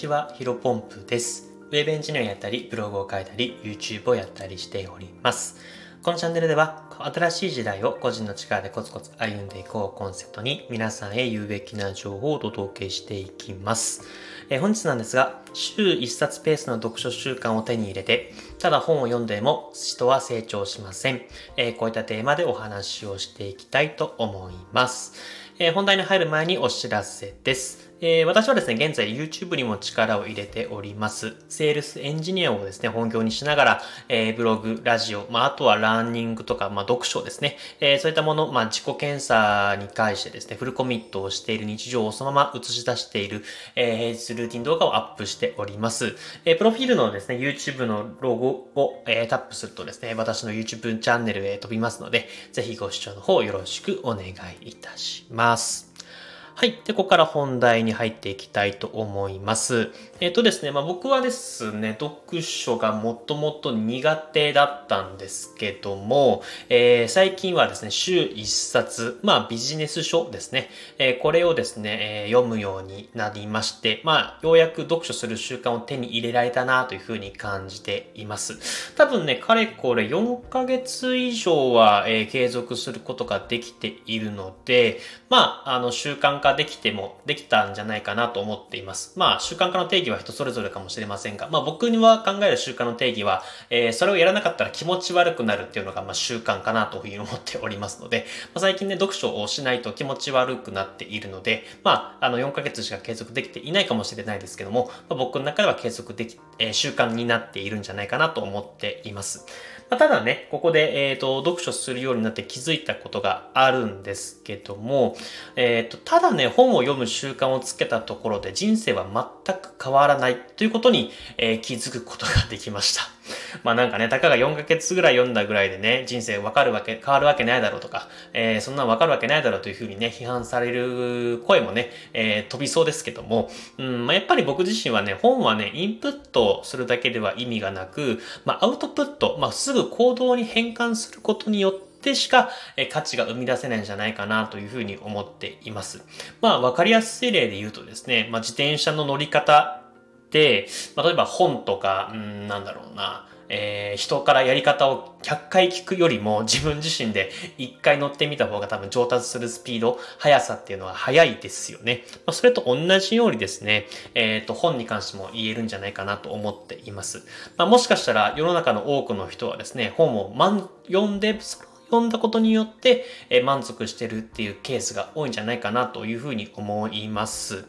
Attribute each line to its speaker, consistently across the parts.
Speaker 1: ちは、ヒロポンプです。ウェブエンジニアをやったり、ブログを書いたり、YouTube をやったりしております。このチャンネルでは、新しい時代を個人の力でコツコツ歩んでいこうコンセプトに、皆さんへ有べきな情報をお届けしていきます。えー、本日なんですが、週1冊ペースの読書習慣を手に入れて、ただ本を読んでも人は成長しません。えー、こういったテーマでお話をしていきたいと思います。えー、本題に入る前にお知らせです。えー、私はですね、現在 YouTube にも力を入れております。セールスエンジニアをですね、本業にしながら、えー、ブログ、ラジオ、まあ、あとはランニングとか、まあ、読書ですね、えー、そういったもの、まあ、自己研鑽に関してですね、フルコミットをしている日常をそのまま映し出している、えー、平日ルーティン動画をアップしております。えー、プロフィールのですね、YouTube のロゴを、えー、タップするとですね、私の YouTube チャンネルへ飛びますので、ぜひご視聴の方よろしくお願いいたします。はい。で、ここから本題に入っていきたいと思います。えっ、ー、とですね、まあ僕はですね、読書がもともと苦手だったんですけども、えー、最近はですね、週1冊、まあビジネス書ですね、えー、これをですね、え、読むようになりまして、まあようやく読書する習慣を手に入れられたなというふうに感じています。多分ね、かれこれ4ヶ月以上は、え、継続することができているので、まあ、あの習慣化化できても、できたんじゃないかなと思っています。まあ、習慣化の定義は人それぞれかもしれませんが、まあ僕には考える習慣の定義は、えー、それをやらなかったら気持ち悪くなるっていうのが、まあ習慣かなというふうに思っておりますので、まあ、最近ね、読書をしないと気持ち悪くなっているので、まあ、あの、4ヶ月しか継続できていないかもしれないですけども、まあ、僕の中では継続でき、えー、習慣になっているんじゃないかなと思っています。まあ、ただね、ここで、えっ、ー、と、読書するようになって気づいたことがあるんですけども、えっ、ー、と、ただね、ね本を読む習慣をつけたところで人生は全く変わらないということに、えー、気づくことができました。まあなんかね、たかが4ヶ月ぐらい読んだぐらいでね、人生わかるわけ、変わるわけないだろうとか、えー、そんなわかるわけないだろうというふうにね、批判される声もね、えー、飛びそうですけども、うん、まあやっぱり僕自身はね、本はね、インプットするだけでは意味がなく、まあアウトプット、まあすぐ行動に変換することによって、でしか、え価値が生み出せないんじゃないかなというふうに思っています。まあ、わかりやすい例で言うとですね、まあ、自転車の乗り方で、まあ、例えば本とか、うん、なんだろうな、えー、人からやり方を100回聞くよりも自分自身で1回乗ってみた方が多分上達するスピード、速さっていうのは速いですよね。まあ、それと同じようにですね、えっ、ー、と、本に関しても言えるんじゃないかなと思っています。まあ、もしかしたら世の中の多くの人はですね、本を読んで、その読んだことによって、え満足してるっていうケースが多いんじゃないかなというふうに思います。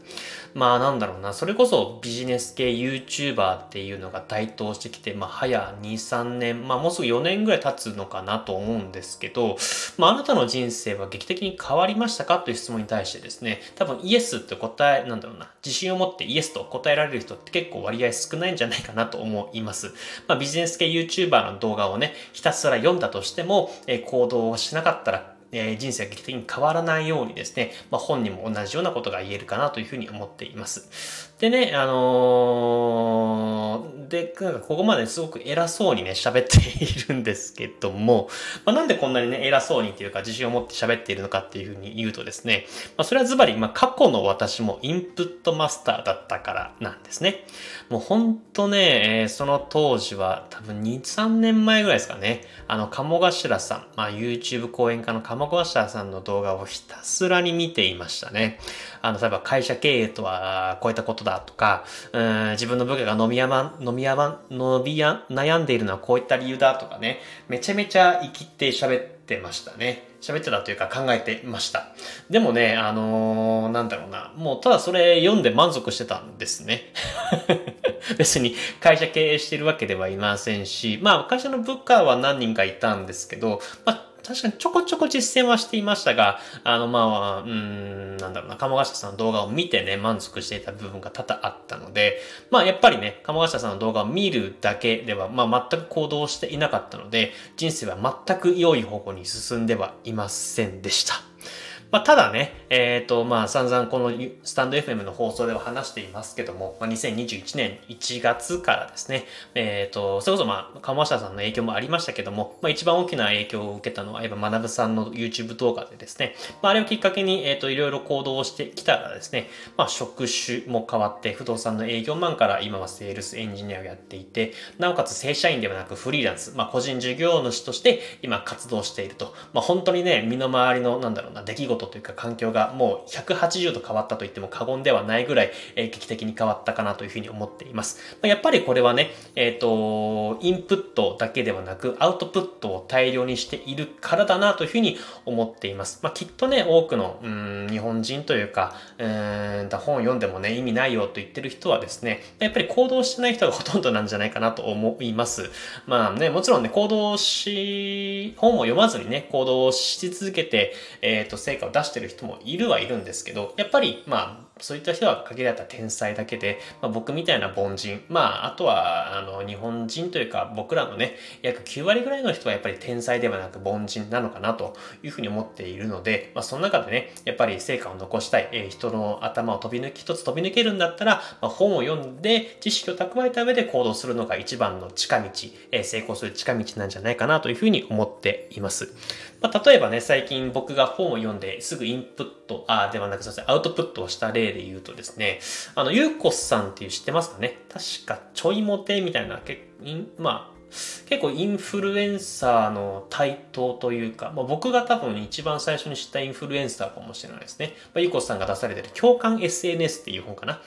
Speaker 1: まあなんだろうな、それこそビジネス系 YouTuber っていうのが台頭してきて、まあ早2、3年、まあもうすぐ4年ぐらい経つのかなと思うんですけど、まああなたの人生は劇的に変わりましたかという質問に対してですね、多分イエスって答え、なんだろうな、自信を持ってイエスと答えられる人って結構割合少ないんじゃないかなと思います。まあビジネス系 YouTuber の動画をね、ひたすら読んだとしても、え、行動をしなかったらえ人生が劇的に変わらないようにですね、まあ、本にも同じようなことが言えるかなというふうに思っています。でね、あのー、で、なんかここまですごく偉そうにね、喋っているんですけども、まあ、なんでこんなにね、偉そうにっていうか自信を持って喋っているのかっていうふうに言うとですね、まあ、それはズバリ、まあ、過去の私もインプットマスターだったからなんですね。もうほんとね、えー、その当時は多分2、3年前ぐらいですかね、あの、鴨頭さん、まあ、YouTube 講演家の鴨頭さんの動画をひたすらに見ていましたね。あの、例えば会社経営とはこういったことだとか、うん自分の部下が飲みやま、飲みやま、伸びや、悩んでいるのはこういった理由だとかね、めちゃめちゃ生きて喋ってましたね。喋ってたというか考えてました。でもね、あのー、なんだろうな、もうただそれ読んで満足してたんですね。別に会社経営してるわけではいませんし、まあ会社の部下は何人かいたんですけど、まあ確かにちょこちょこ実践はしていましたが、あの、まあ、うん、なんだろうな、鴨頭さんの動画を見てね、満足していた部分が多々あったので、まあ、やっぱりね、鴨頭さんの動画を見るだけでは、まあ、全く行動していなかったので、人生は全く良い方向に進んではいませんでした。まあ、ただね、えっ、ー、と、まあ、散々このstand FM の放送では話していますけども、まあ、2021年1月からですね、えっ、ー、と、それこそまあ、鴨下さんの影響もありましたけども、まあ、一番大きな影響を受けたのは、やっぱ学さんの YouTube 動画でですね、まあ、あれをきっかけに、えっ、ー、と、いろいろ行動をしてきたらですね、まあ、職種も変わって、不動産の営業マンから今はセールスエンジニアをやっていて、なおかつ正社員ではなくフリーランス、まあ、個人事業主として今活動していると。まあ、本当にね、身の回りの、なんだろうな、出来事というか環境がもう180度変わったと言っても過言ではないぐらい、えー、劇的に変わったかなというふうに思っています。まあ、やっぱりこれはね、えっ、ー、と、インプットだけではなく、アウトプットを大量にしているからだなというふうに思っています。まあ、きっとね、多くの、うん、日本人というか、うん、本を読んでもね、意味ないよと言ってる人はですね、やっぱり行動してない人がほとんどなんじゃないかなと思います。まあね、もちろんね、行動し、本を読まずにね、行動し続けて、えっ、ー、と、成果を出してる人もいるはいるんですけど、やっぱり、まあ、そういった人は限られた天才だけで、まあ、僕みたいな凡人、まあ、あとは、あの、日本人というか、僕らのね、約9割ぐらいの人はやっぱり天才ではなく凡人なのかなというふうに思っているので、まあ、その中でね、やっぱり成果を残したい、えー、人の頭を飛び抜き、一つ飛び抜けるんだったら、まあ、本を読んで知識を蓄えた上で行動するのが一番の近道、えー、成功する近道なんじゃないかなというふうに思っています。まあ、例えばね、最近僕が本を読んですぐインプット、あ、ではなく、すみません、アウトプットをした例で言うとですね、あの、ゆうこさんっていう知ってますかね？確か、ちょいモテみたいな、けまあ、結構インフルエンサーの台頭というか、まあ、僕が多分一番最初に知ったインフルエンサーかもしれないですね。まあ、ゆうこさんが出されてる共感 SNS っていう本かな。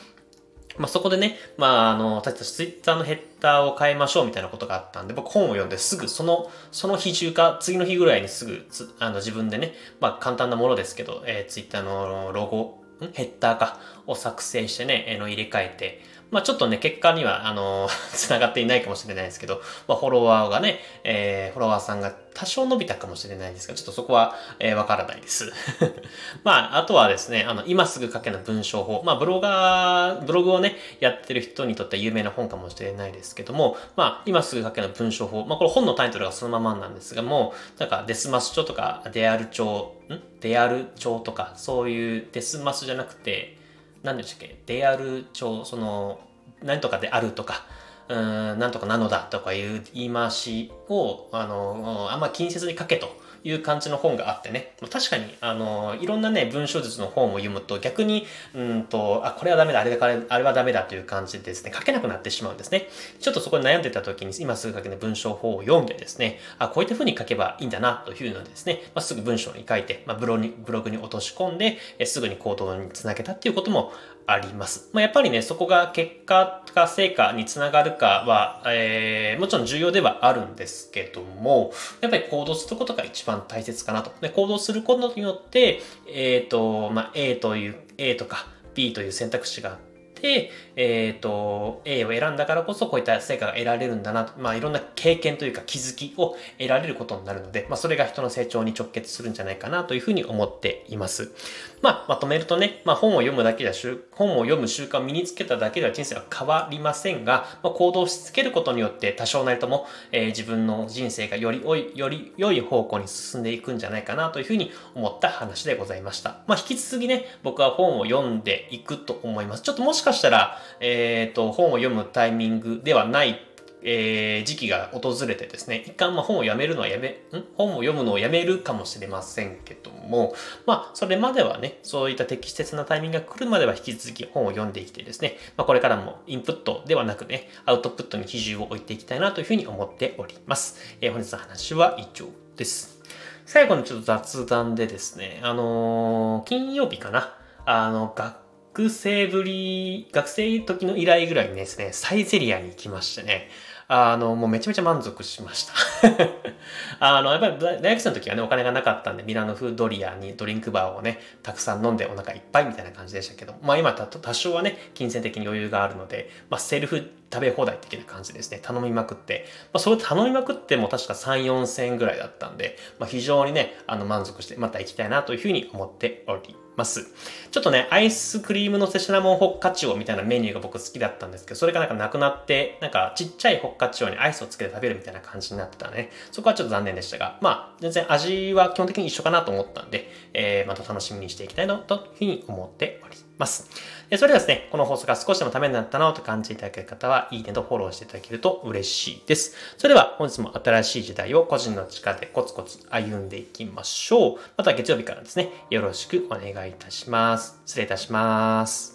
Speaker 1: まあ、そこでね、まあ、あの、私たちツイッターのヘッダーを変えましょうみたいなことがあったんで、僕本を読んですぐ、その、その日中か、次の日ぐらいにすぐ、あの、自分でね、まあ、簡単なものですけど、えー、ツイッターのロゴ、ヘッダーか、を作成してね、えー、の入れ替えて、まあちょっとね、結果には、あの、繋がっていないかもしれないですけど、まあフォロワーがね、えー、フォロワーさんが多少伸びたかもしれないですが、ちょっとそこは、えー、わからないです。まあ、あとはですね、あの、今すぐ書けの文章法。まあ、ブロガー、ブログをね、やってる人にとっては有名な本かもしれないですけども、まあ、今すぐ書けの文章法。まあ、これ本のタイトルがそのままなんですがもう、なんか、デスマス帳とか、デアル帳、ん？デアル帳とか、そういうデスマスじゃなくて、何でしたっけ？である帳、その、何とかであるとか、うん、なんとかなのだとかいう言い回しを、あの、あんま気にせずに書けという感じの本があってね。確かに、あの、いろんなね、文章術の本を読むと逆に、うんと、あ、これはダメだ、あれだ、あれはダメだという感じでですね、書けなくなってしまうんですね。ちょっとそこに悩んでた時に、今すぐ書けない文章法を読んでですね、あ、こういった風に書けばいいんだなというのでですね、まあ、すぐ文章に書いて、まあ、ブロにブログに落とし込んで、えすぐに行動につなげたっていうこともあります。まあ、やっぱりね、そこが結果か成果につながるかは、えー、もちろん重要ではあるんですけども、やっぱり行動することが一番大切かなと。で行動することによって、えっ、ー、と、まあ、A という、A とか B という選択肢がて、えっ、ー、と、A を選んだからこそこういった成果が得られるんだなと、まあいろんな経験というか気づきを得られることになるので、まあそれが人の成長に直結するんじゃないかなというふうに思っています。まあまとめるとね、まあ本を読むだけでは、本を読む習慣を身につけただけでは人生は変わりませんが、まあ、行動し続けることによって多少なりとも、えー、自分の人生がより良い、より良い方向に進んでいくんじゃないかなというふうに思った話でございました。まあ引き続きね、僕は本を読んでいくと思います。ちょっともしかしたら、えー、と、本を読むタイミングではないえー、時期が訪れてですね、一旦ま本をやめるのはやめ、ん？本を読むのをやめるかもしれませんけども、まあ、それまではね、そういった適切なタイミングが来るまでは引き続き本を読んでいきてですね、まあ、これからもインプットではなくね、アウトプットに比重を置いていきたいなというふうに思っております。えー、本日の話は以上です。最後にちょっと雑談でですね、あのー、金曜日かな、あの、学学生ぶり、学生時の依頼ぐらいにですね、サイゼリアに行きましてね、あの、もうめちゃめちゃ満足しました あの、やっぱり大学生の時はね、お金がなかったんで、ミラノフードリアにドリンクバーをね、たくさん飲んでお腹いっぱいみたいな感じでしたけど、まあ今多少はね、金銭的に余裕があるので、まあセルフ食べ放題的な感じですね。頼みまくって。まあそれ頼みまくっても確か3、4千円ぐらいだったんで、まあ非常にね、あの満足してまた行きたいなというふうに思っております。ちょっとね、アイスクリームのせシナモンホッカチオみたいなメニューが僕好きだったんですけど、それがなんかなくなって、なんかちっちゃいホッカチオにアイスをつけて食べるみたいな感じになってたね。そこはちょっと残念でしたが、まあ、全然味は基本的に一緒かなと思ったんで、えー、また楽しみにしていきたいなというふうに思っております。それではですね、この放送が少しでもためになったなと感じていただける方は、いいねとフォローしていただけると嬉しいです。それでは本日も新しい時代を個人の力でコツコツ歩んでいきましょう。また月曜日からですね、よろしくお願いいたします。失礼いたします。